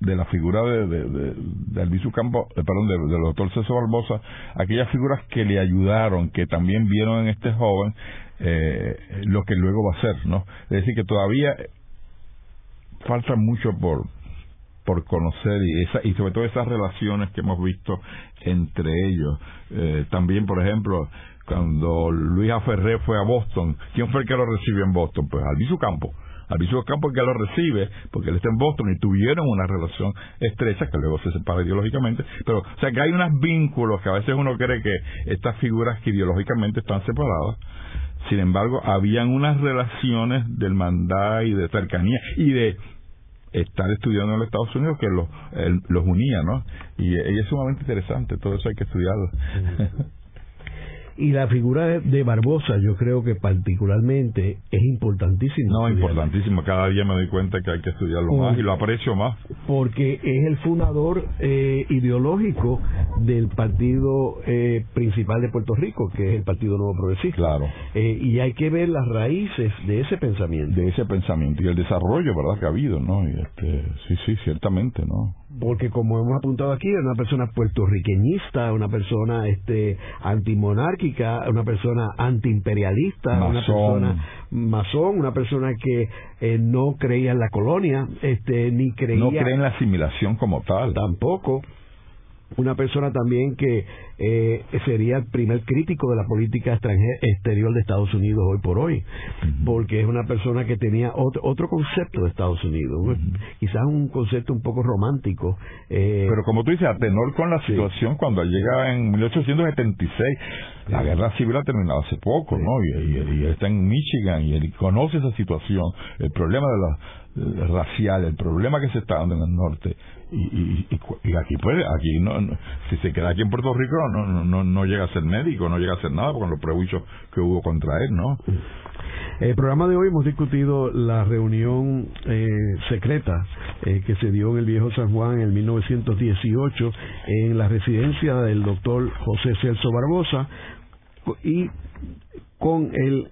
de la figura de, de, de, Albizu Campo, eh, perdón, del doctor César Barbosa, aquellas figuras que le ayudaron, que también vieron en este joven eh, lo que luego va a ser, ¿no? Es decir, que todavía falta mucho por por conocer y esa y sobre todo esas relaciones que hemos visto entre ellos. Eh, también, por ejemplo, cuando Luis Aferré fue a Boston, ¿quién fue el que lo recibió en Boston? Pues Albizu Campo. Albizu Campo es que lo recibe, porque él está en Boston y tuvieron una relación estrecha, que luego se separa ideológicamente, pero, o sea, que hay unos vínculos que a veces uno cree que estas figuras que ideológicamente están separadas, sin embargo, habían unas relaciones de hermandad y de cercanía y de estar estudiando en los Estados Unidos que los, los unía, ¿no? Y, y, es sumamente interesante, todo eso hay que estudiarlo. Y la figura de, Barbosa, yo creo que particularmente es importantísima. No, importantísima. Cada día me doy cuenta que hay que estudiarlo más y lo aprecio más. Porque es el fundador eh, ideológico del partido eh, principal de Puerto Rico, que es el Partido Nuevo Progresista. Claro. Eh, y hay que ver las raíces de ese pensamiento. De ese pensamiento y el desarrollo, ¿verdad?, que ha habido, ¿no? Y este, sí, sí, ciertamente, ¿no? Porque como hemos apuntado aquí, es una persona puertorriqueñista, una persona este antimonárquica, una persona antiimperialista, una persona masón, una persona que eh, no creía en la colonia, este ni creía no cree en la asimilación como tal. Tampoco. Una persona también que eh, sería el primer crítico de la política exterior de Estados Unidos hoy por hoy, porque es una persona que tenía otro, otro concepto de Estados Unidos, quizás un concepto un poco romántico. Eh, Pero como tú dices, a tenor con la situación, cuando llega en 1876, la guerra civil ha terminado hace poco, ¿no? Y, y, está en Michigan y él conoce esa situación, el problema de la racial, el problema que se está dando en el norte, y, y, aquí puede, aquí no, si se queda aquí en Puerto Rico no, no, no, llega a ser médico, no llega a ser nada con los prejuicios que hubo contra él, ¿no? El programa de hoy hemos discutido la reunión eh, secreta eh, que se dio en el viejo San Juan en 1918 en la residencia del doctor José Celso Barbosa y con el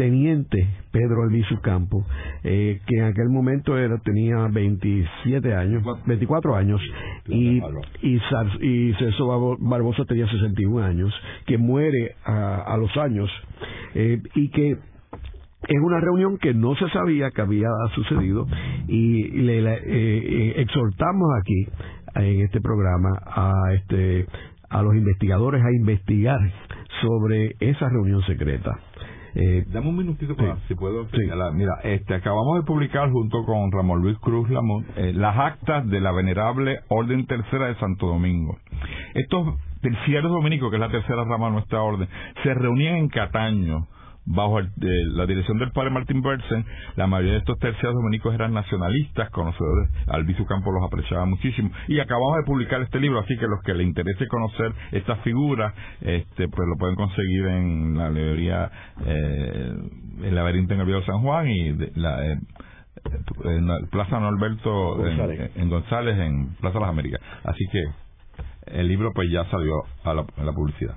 teniente Pedro Albizu Campo, eh, que en aquel momento era, tenía 27 años, 24 años, y, y, y Celso Barbosa tenía 61 años, que muere a, los años, eh, y que en una reunión que no se sabía que había sucedido y le eh, exhortamos aquí en este programa a este a los investigadores a investigar sobre esa reunión secreta eh, Dame un minutito para, si puedo. Mira, este, acabamos de publicar junto con Ramón Luis Cruz Lamont eh, las actas de la Venerable Orden Tercera de Santo Domingo. Estos terciarios dominicos, que es la tercera rama de nuestra orden, se reunían en Cataño bajo la dirección del padre Martín Bersen, la mayoría de estos terciarios dominicos eran nacionalistas, conocedores, Albizu Campo los apreciaba muchísimo, y acabamos de publicar este libro, así que los que les interese conocer esta figura, este, pues lo pueden conseguir en la librería eh, El laberinto en el Viejo San Juan y la, eh, en la Plaza Norberto González. En, González, en Plaza de las Américas. Así que el libro pues ya salió a la publicidad.